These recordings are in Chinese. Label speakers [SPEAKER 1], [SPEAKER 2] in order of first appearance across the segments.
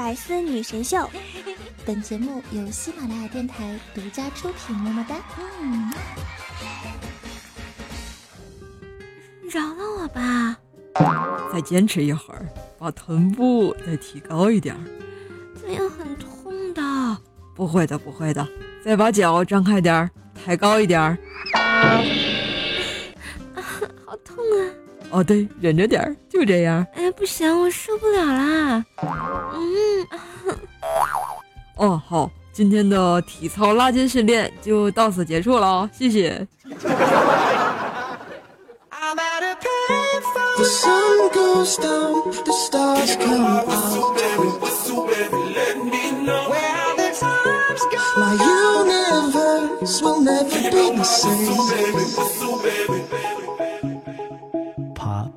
[SPEAKER 1] 百思女神秀。本节目由喜马拉雅电台独家出品，么么哒。嗯，
[SPEAKER 2] 饶了我吧！
[SPEAKER 3] 再坚持一会儿，把臀部再提高一点。
[SPEAKER 2] 这样很痛的。
[SPEAKER 3] 不会的，不会的。再把脚张开点儿，抬高一点儿。
[SPEAKER 2] 啊，好痛啊！
[SPEAKER 3] 哦，对，忍着点儿，就这样。
[SPEAKER 2] 哎，不行，我受不了啦。嗯。
[SPEAKER 3] 哦，好，今天的体操拉筋训练就到此结束了，谢谢。
[SPEAKER 2] Pop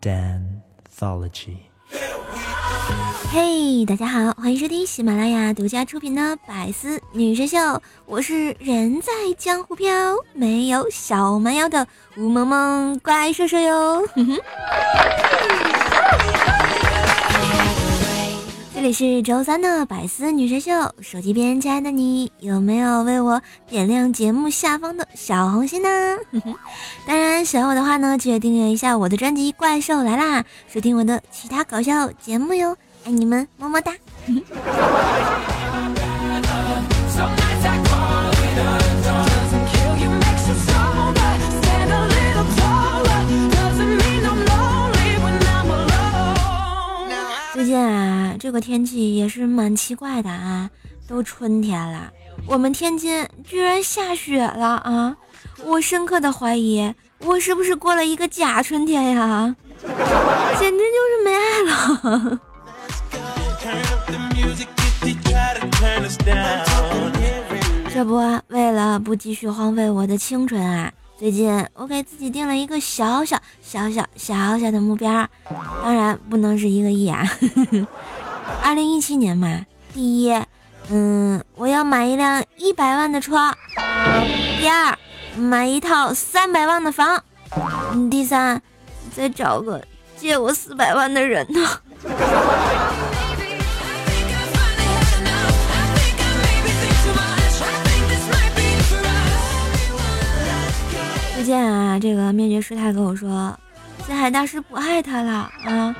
[SPEAKER 2] Danthology。嘿，大家好，欢迎收听喜马拉雅独家出品的《百思女神秀》，我是人在江湖飘，没有小蛮腰的吴萌萌怪兽兽哟。这里是周三的《百思女神秀》，手机边亲爱的你有没有为我点亮节目下方的小红心呢？当然，喜欢我的话呢，记得订阅一下我的专辑《怪兽来啦》，收听我的其他搞笑节目哟。爱你们，么么哒！最近啊，这个天气也是蛮奇怪的啊，都春天了，我们天津居然下雪了啊！我深刻的怀疑，我是不是过了一个假春天呀？简直就是没爱了！这不，为了不继续荒废我的青春啊，最近我给自己定了一个小小小小小小的目标，当然不能是一个亿啊。二零一七年嘛，第一，嗯，我要买一辆一百万的车；第二，买一套三百万的房；第三，再找个借我四百万的人呢。最近啊，这个灭绝师太跟我说，星海大师不爱他了啊！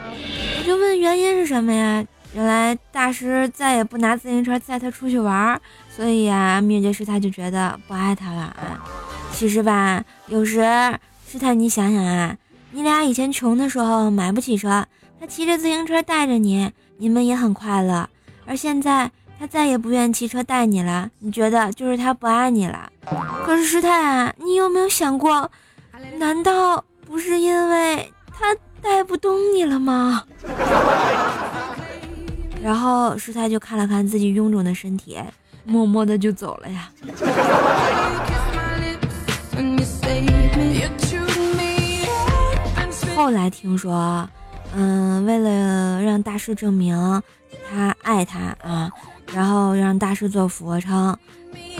[SPEAKER 2] 我就问原因是什么呀？原来大师再也不拿自行车载他出去玩，所以啊，灭绝师太就觉得不爱他了啊。其实吧，有时师太你想想啊，你俩以前穷的时候买不起车，他骑着自行车带着你，你们也很快乐。而现在他再也不愿骑车带你了，你觉得就是他不爱你了？可是师太啊，你有没有想过，难道不是因为他带不动你了吗？然后师太就看了看自己臃肿的身体，默默的就走了呀。后来听说，嗯，为了让大师证明他爱他啊，然后让大师做俯卧撑。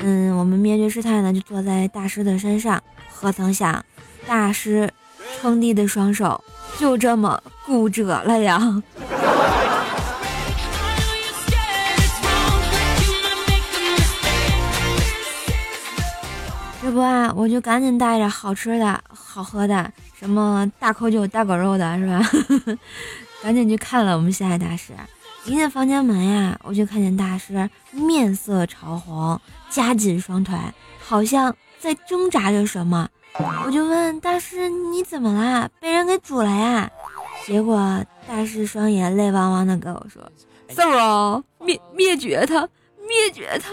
[SPEAKER 2] 嗯，我们灭绝师太呢就坐在大师的身上，何曾想，大师撑地的双手就这么骨折了呀！这不啊，我就赶紧带着好吃的好喝的，什么大口酒、大狗肉的，是吧？赶紧去看了我们西海大师。一进房间门呀，我就看见大师面色潮红，夹紧双腿，好像在挣扎着什么。我就问大师：“你怎么啦？被人给煮了呀？”结果大师双眼泪汪汪的跟我说：“
[SPEAKER 3] 瘦啊，灭灭绝他，灭绝他！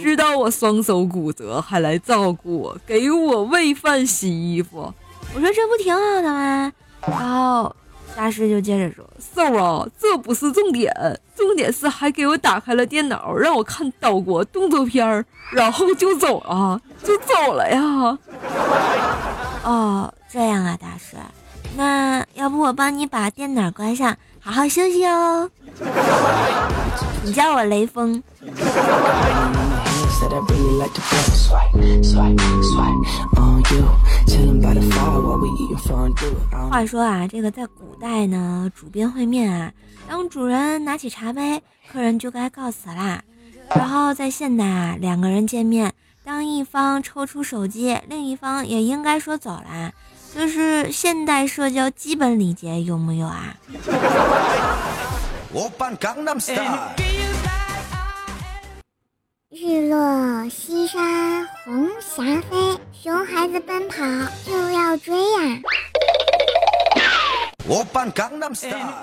[SPEAKER 3] 知道我双手骨折还来照顾我，给我喂饭、洗衣服。”
[SPEAKER 2] 我说：“这不挺好的吗？”然后。大师就接着说：“
[SPEAKER 3] 瘦啊，这不是重点，重点是还给我打开了电脑，让我看岛国动作片儿，然后就走了，就走了呀。”
[SPEAKER 2] 哦，这样啊，大师，那要不我帮你把电脑关上，好好休息哦。你叫我雷锋。话说啊，这个在古代呢，主宾会面啊，当主人拿起茶杯，客人就该告辞啦。然后在现代啊，两个人见面，当一方抽出手机，另一方也应该说走啦，这是现代社交基本礼节，有木有啊？
[SPEAKER 4] 日落西山红霞飞，熊孩子奔跑就要追呀！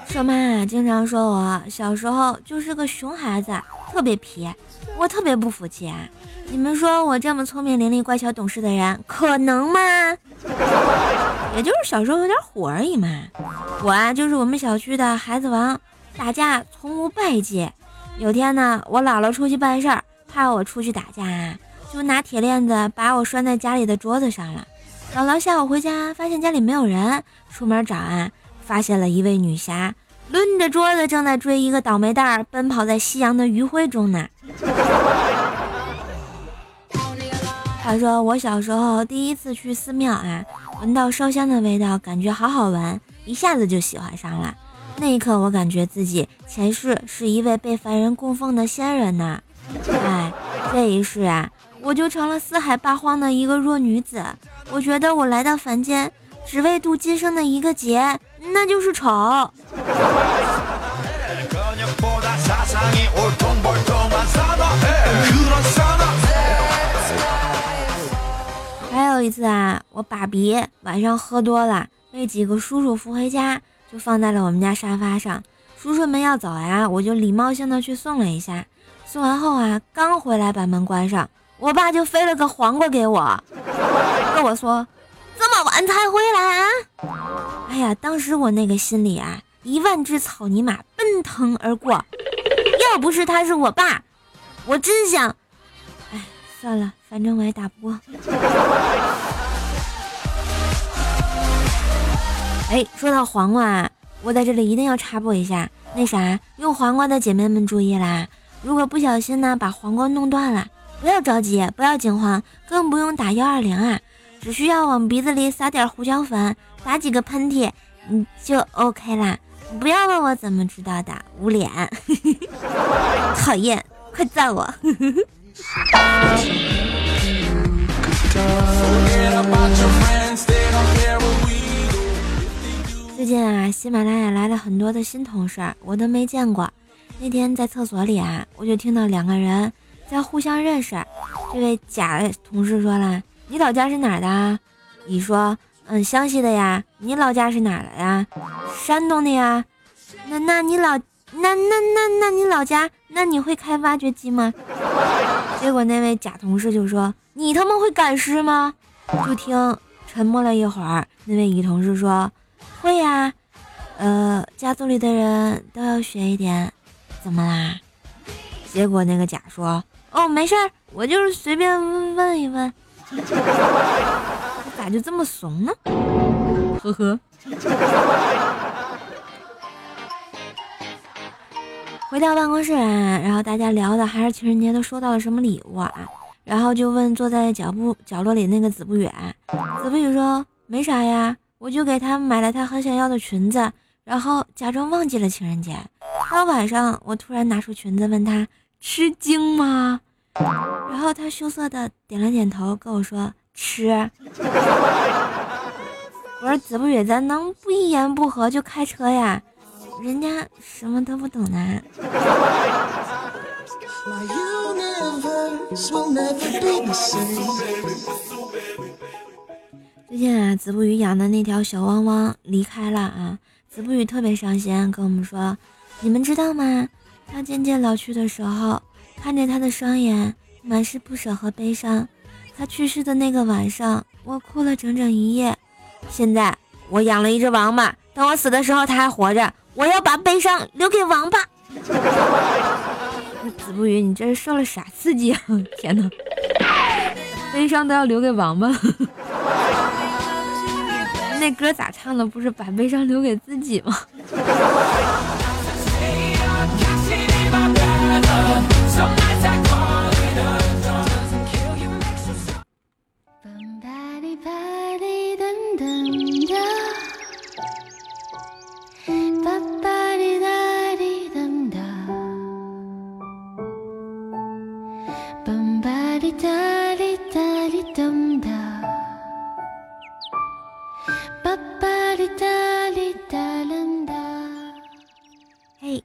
[SPEAKER 2] 说妈经常说我小时候就是个熊孩子，特别皮，我特别不服气啊！你们说我这么聪明伶俐、乖巧懂事的人，可能吗？也就是小时候有点虎而已嘛。我啊，就是我们小区的孩子王，打架从无败绩。有天呢，我姥姥出去办事儿。怕我出去打架，就拿铁链子把我拴在家里的桌子上了。姥姥下午回家，发现家里没有人，出门找啊，发现了一位女侠，抡着桌子正在追一个倒霉蛋儿，奔跑在夕阳的余晖中呢。他说我小时候第一次去寺庙啊，闻到烧香的味道，感觉好好闻，一下子就喜欢上了。那一刻，我感觉自己前世是一位被凡人供奉的仙人呢。哎，这一世啊，我就成了四海八荒的一个弱女子。我觉得我来到凡间，只为度今生的一个劫，那就是丑。还有一次啊，我爸比晚上喝多了，被几个叔叔扶回家，就放在了我们家沙发上。叔叔们要走呀，我就礼貌性的去送了一下。送完后啊，刚回来把门关上，我爸就飞了个黄瓜给我，跟我说：“这么晚才回来啊？”哎呀，当时我那个心里啊，一万只草泥马奔腾而过。要不是他是我爸，我真想……哎，算了，反正我也打不过。哎，说到黄瓜，我在这里一定要插播一下，那啥，用黄瓜的姐妹们注意啦！如果不小心呢，把黄瓜弄断了，不要着急，不要惊慌，更不用打幺二零啊，只需要往鼻子里撒点胡椒粉，打几个喷嚏，你就 OK 啦。不要问我怎么知道的，捂脸，讨厌，快赞我。最近啊，喜马拉雅来了很多的新同事，我都没见过。那天在厕所里啊，我就听到两个人在互相认识。这位甲同事说了：“你老家是哪儿的？”乙说：“嗯，湘西的呀。”“你老家是哪儿的呀？”“山东的呀。”“那那你老那那那那你老家？那你会开挖掘机吗？”结果那位甲同事就说：“你他妈会赶尸吗？”就听沉默了一会儿，那位乙同事说：“会呀，呃，家族里的人都要学一点。”怎么啦？结果那个甲说：“哦，没事儿，我就是随便问一问。”咋就这么怂呢？呵呵。回到办公室啊，然后大家聊的还是情人节都收到了什么礼物啊？然后就问坐在脚部角落里那个子不远。子不语说：“没啥呀，我就给他买了他很想要的裙子，然后假装忘记了情人节。”到晚上，我突然拿出裙子问他吃惊吗？然后他羞涩的点了点头，跟我说吃。我说子不语，咱能不一言不合就开车呀？人家什么都不懂呢。最近啊，子不语养的那条小汪汪离开了啊，子不语特别伤心，跟我们说。你们知道吗？他渐渐老去的时候，看着他的双眼满是不舍和悲伤。他去世的那个晚上，我哭了整整一夜。现在我养了一只王八，等我死的时候他还活着，我要把悲伤留给王八。子不语，你这是受了啥刺激啊？天哪，悲伤都要留给王八。那歌咋唱的？不是把悲伤留给自己吗？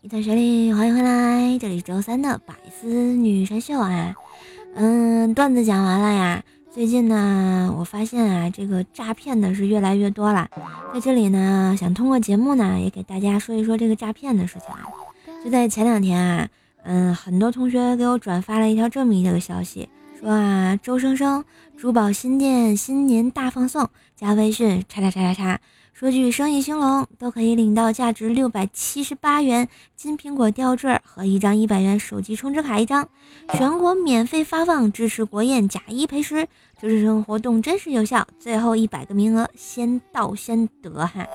[SPEAKER 2] 嘿，同学里欢迎回来，这里是周三的百思女神秀啊。嗯，段子讲完了呀。最近呢，我发现啊，这个诈骗的是越来越多了。在这里呢，想通过节目呢，也给大家说一说这个诈骗的事情啊。就在前两天啊，嗯，很多同学给我转发了一条这么一个消息，说啊，周生生珠宝新店新年大放送，加微信叉叉叉叉叉。说句生意兴隆，都可以领到价值六百七十八元金苹果吊坠和一张一百元手机充值卡一张，全国免费发放，支持国宴假一赔十，周生生活动真实有效，最后一百个名额先到先得哈。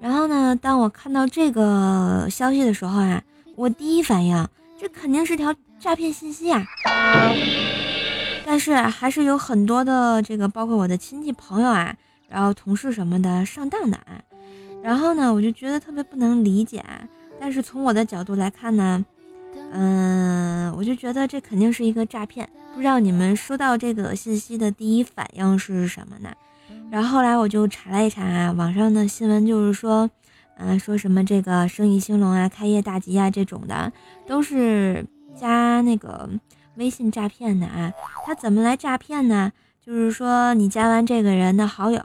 [SPEAKER 2] 然后呢，当我看到这个消息的时候啊，我第一反应这肯定是条诈骗信息啊，但是还是有很多的这个，包括我的亲戚朋友啊。然后同事什么的上当的啊，然后呢，我就觉得特别不能理解。但是从我的角度来看呢，嗯，我就觉得这肯定是一个诈骗。不知道你们收到这个信息的第一反应是什么呢？然后后来我就查了一查啊网上的新闻，就是说，嗯，说什么这个生意兴隆啊、开业大吉啊这种的，都是加那个微信诈骗的啊。他怎么来诈骗呢？就是说，你加完这个人的好友，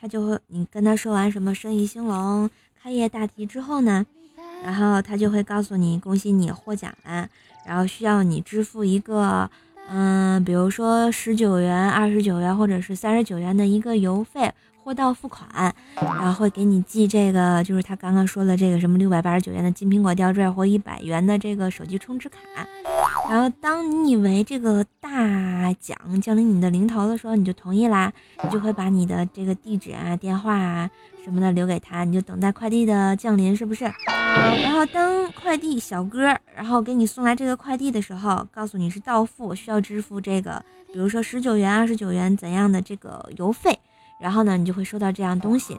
[SPEAKER 2] 他就会你跟他说完什么生意兴隆、开业大吉之后呢，然后他就会告诉你恭喜你获奖了，然后需要你支付一个，嗯，比如说十九元、二十九元或者是三十九元的一个邮费，货到付款，然后会给你寄这个，就是他刚刚说的这个什么六百八十九元的金苹果吊坠或一百元的这个手机充值卡。然后，当你以为这个大奖降临你的零头的时候，你就同意啦，你就会把你的这个地址啊、电话啊什么的留给他，你就等待快递的降临，是不是？然后，当快递小哥然后给你送来这个快递的时候，告诉你是到付，需要支付这个，比如说十九元、二十九元怎样的这个邮费，然后呢，你就会收到这样东西。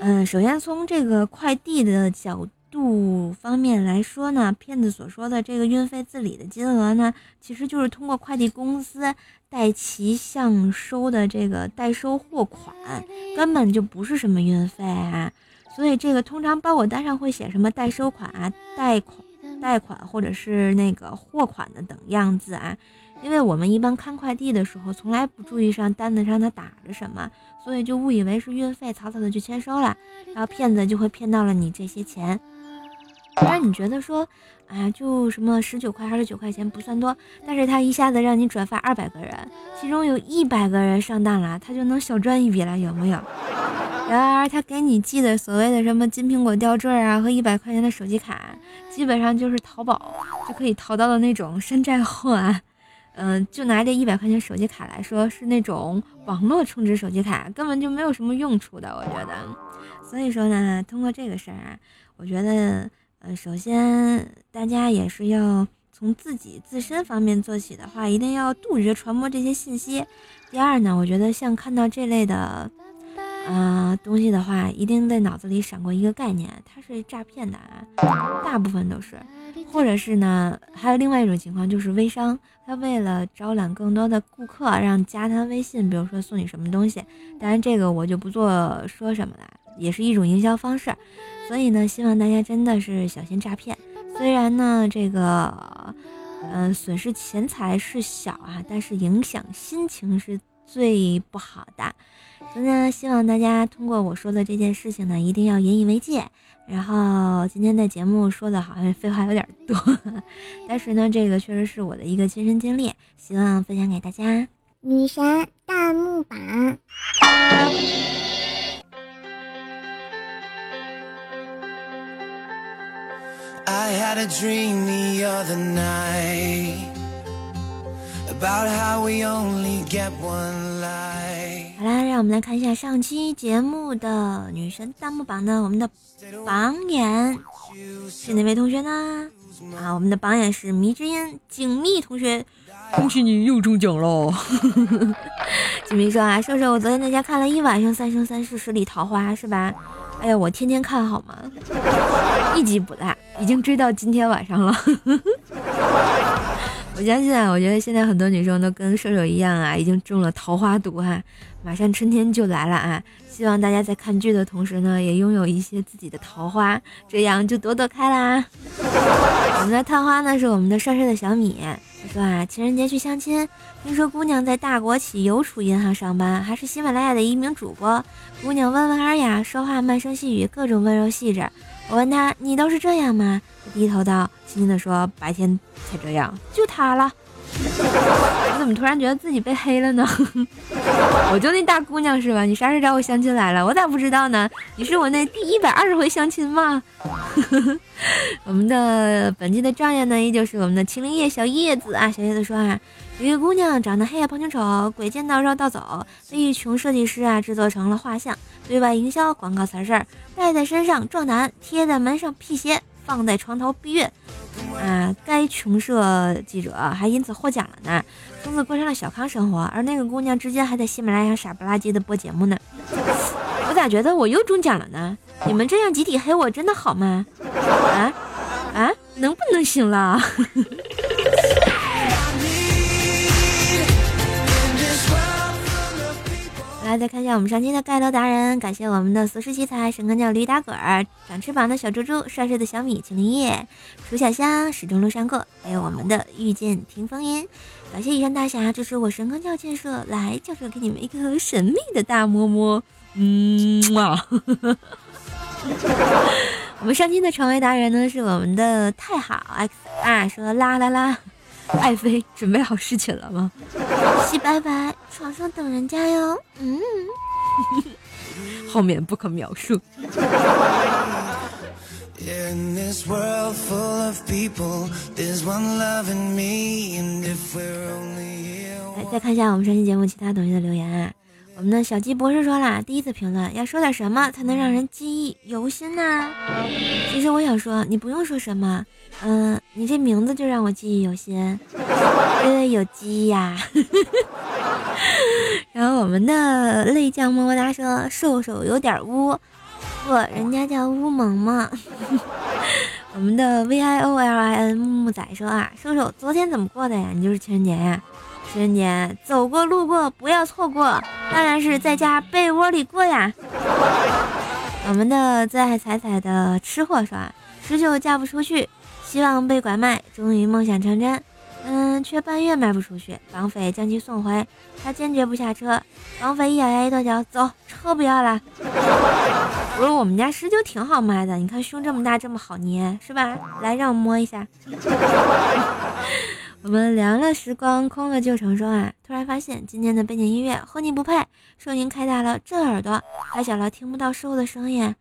[SPEAKER 2] 嗯，首先从这个快递的角。度方面来说呢，骗子所说的这个运费自理的金额呢，其实就是通过快递公司代其向收的这个代收货款，根本就不是什么运费啊。所以这个通常包裹单上会写什么代收款啊、贷款、贷款或者是那个货款的等样子啊。因为我们一般看快递的时候，从来不注意上单子上它打着什么，所以就误以为是运费，草草的就签收了，然后骗子就会骗到了你这些钱。虽然你觉得说，哎，就什么十九块、二十九块钱不算多，但是他一下子让你转发二百个人，其中有一百个人上当了，他就能小赚一笔了，有没有？然而他给你寄的所谓的什么金苹果吊坠啊和一百块钱的手机卡，基本上就是淘宝就可以淘到的那种山寨货啊。嗯，就拿这一百块钱手机卡来说，是那种网络充值手机卡，根本就没有什么用处的，我觉得。所以说呢，通过这个事儿啊，我觉得。呃，首先大家也是要从自己自身方面做起的话，一定要杜绝传播这些信息。第二呢，我觉得像看到这类的啊东西的话，一定在脑子里闪过一个概念，它是诈骗的啊，大部分都是。或者是呢，还有另外一种情况，就是微商，他为了招揽更多的顾客，让加他微信，比如说送你什么东西。当然这个我就不做说什么了。也是一种营销方式，所以呢，希望大家真的是小心诈骗。虽然呢，这个，嗯，损失钱财是小啊，但是影响心情是最不好的。所以呢，希望大家通过我说的这件事情呢，一定要引以为戒。然后今天的节目说的好像废话有点多，但是呢，这个确实是我的一个亲身经历，希望分享给大家。
[SPEAKER 4] 女神弹幕榜。I had a dream the other night
[SPEAKER 2] 好啦，让我们来看一下上期节目的女神弹幕榜的我们的榜眼是哪位同学呢？啊，我们的榜眼是迷之音景密同学，
[SPEAKER 3] 恭喜你又中奖了。
[SPEAKER 2] 景密说啊，瘦瘦，我昨天在家看了一晚上《三生三世十里桃花》，是吧？哎呀，我天天看好吗？一集不落，已经追到今天晚上了。我相信啊，我觉得现在很多女生都跟射手一样啊，已经中了桃花毒哈，马上春天就来了啊！希望大家在看剧的同时呢，也拥有一些自己的桃花，这样就朵朵开啦。我们的探花呢，是我们的帅帅的小米，他说啊，情人节去相亲，听说姑娘在大国企邮储银行上班，还是喜马拉雅的一名主播。姑娘温文尔雅，说话慢声细语，各种温柔细致。我问他，你都是这样吗？低头道，轻轻地说，白天才这样，就他了。我怎么突然觉得自己被黑了呢？我就那大姑娘是吧？你啥时找我相亲来了？我咋不知道呢？你是我那第一百二十回相亲吗？我们的本期的状元呢，依旧是我们的秦灵叶小叶子啊。小叶子说啊，有一个姑娘长得黑胖穷丑，鬼见到绕道走，被一穷设计师啊制作成了画像，对外营销广告词是戴在身上壮男，贴在门上辟邪，放在床头避孕。啊，该穷社记者还因此获奖了呢，从此过上了小康生活。而那个姑娘至今还在喜马拉雅傻不拉几的播节目呢。我咋觉得我又中奖了呢？你们这样集体黑我真的好吗？啊啊，能不能行了？来，再看一下我们上期的盖楼达人，感谢我们的俗世奇才、神坑教驴打滚儿、长翅膀的小猪猪、帅帅的小米、秦林叶、楚小香、始终路上过，还有我们的遇见听风吟。感谢以上大侠支持我神坑教建设，来教授给你们一个神秘的大摸摸，嗯啊。我们上期的成为达人呢是我们的太好 x 啊，说啦啦啦。爱妃准备好侍寝了吗？洗白白，床上等人家哟。嗯，
[SPEAKER 3] 后面不可描述。
[SPEAKER 2] 来，再看一下我们上期节目其他同学的留言啊。我们的小鸡博士说啦，第一次评论要说点什么才能让人记忆犹新呢？其实我想说，你不用说什么，嗯，你这名字就让我记忆犹新，因为有鸡呀。然后我们的泪酱么么哒说，瘦瘦有点污，不，人家叫乌萌萌。我们的 v i o l i n 木木仔说啊，瘦瘦昨天怎么过的呀？你就是情人节呀？十年走过路过不要错过，当然是在家被窝里过呀。我们的最爱彩彩的吃货说：十九嫁不出去，希望被拐卖，终于梦想成真。嗯，却半月卖不出去，绑匪将其送回，他坚决不下车。绑匪一咬牙一跺脚，走，车不要了。不是我们家十九挺好卖的，你看胸这么大，这么好捏，是吧？来，让我摸一下。我们凉了时光，空了旧城。说啊，突然发现今天的背景音乐和你不配，声音开大了震耳朵，开小了听不到瘦的声音。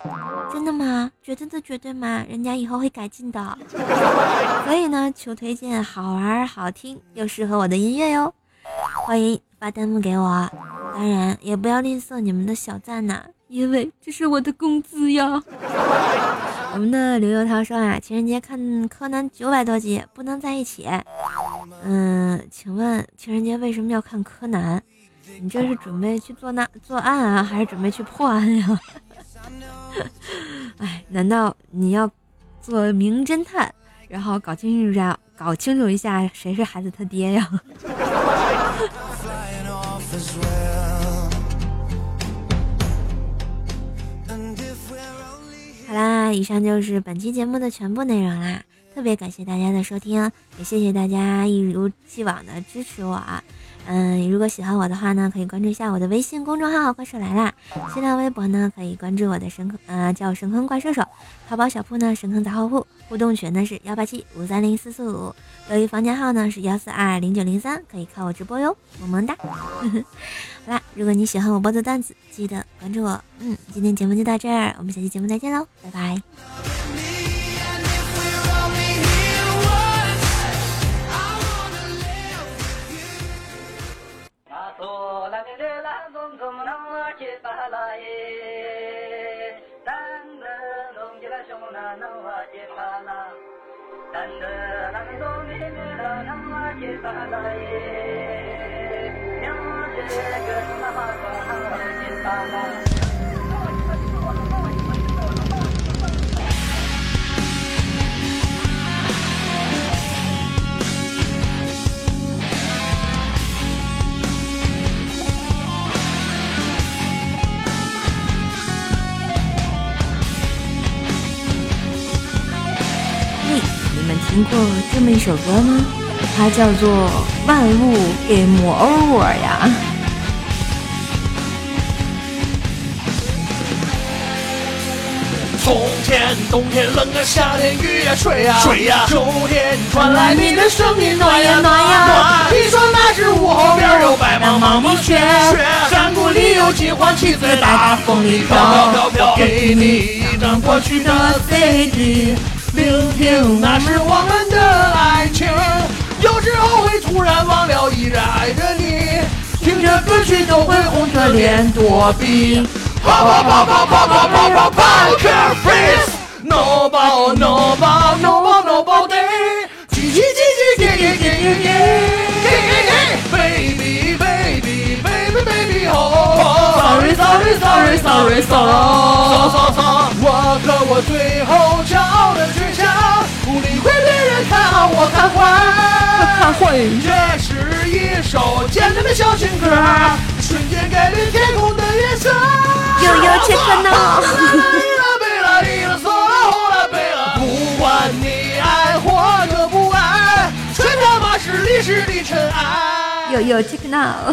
[SPEAKER 2] 真的吗？绝对的绝对吗？人家以后会改进的。所以呢，求推荐好玩、好听又适合我的音乐哟。欢迎发弹幕给我，当然也不要吝啬你们的小赞呐，因为这是我的工资呀。我们的刘油涛说啊，情人节看柯南九百多集，不能在一起。嗯，请问情人节为什么要看柯南？你这是准备去做那作案啊，还是准备去破案呀？哎，难道你要做名侦探，然后搞清楚一下，搞清楚一下谁是孩子他爹呀？以上就是本期节目的全部内容啦。特别感谢大家的收听，也谢谢大家一如既往的支持我。嗯，如果喜欢我的话呢，可以关注一下我的微信公众号“怪兽来啦”，新浪微博呢可以关注我的神坑，呃，叫我神坑怪兽手。淘宝小铺呢神坑杂货铺，互动群呢是幺八七五三零四四五，留言房间号呢是幺四二零九零三，可以看我直播哟，么么哒。好啦，如果你喜欢我播的段子，记得关注我。嗯，今天节目就到这儿，我们下期节目再见喽，拜拜。哆
[SPEAKER 5] 啦咪来啦，咚咚啷切巴拉耶，当得隆吉拉雄那啷哇切巴拉，当得啦咪哆咪咪啦啷哇切巴拉耶，妙杰格玛哈巴哈切巴拉。
[SPEAKER 2] 听过这么一首歌吗？它叫做《万物 Game Over》呀。
[SPEAKER 6] 冬天，冬天冷啊，夏天雨呀水呀水呀，秋天传来你的声音暖呀暖呀暖。你说那是雾后边有白茫茫的雪，山谷里有金黄旗在大风里飘飘飘。给你一张过去的 CD，听听那是我们的爱情。有时候会突然忘了依然爱着你，听着歌曲都会红着脸躲避。跑跑跑跑跑跑跑跑跑，Can't freeze，No ball no ball no ball no ball day，叽叽叽叽叽叽叽叽叽，Baby baby baby baby oh，Sorry sorry sorry sorry sorry，我可我人看好我看坏，
[SPEAKER 3] 看坏。
[SPEAKER 6] 这是一首简单的小情歌，瞬间改变天空的颜色。
[SPEAKER 2] 悠悠切克闹。
[SPEAKER 6] 不管你爱或者不爱，全他妈是历史的尘埃。
[SPEAKER 2] 悠悠切克闹。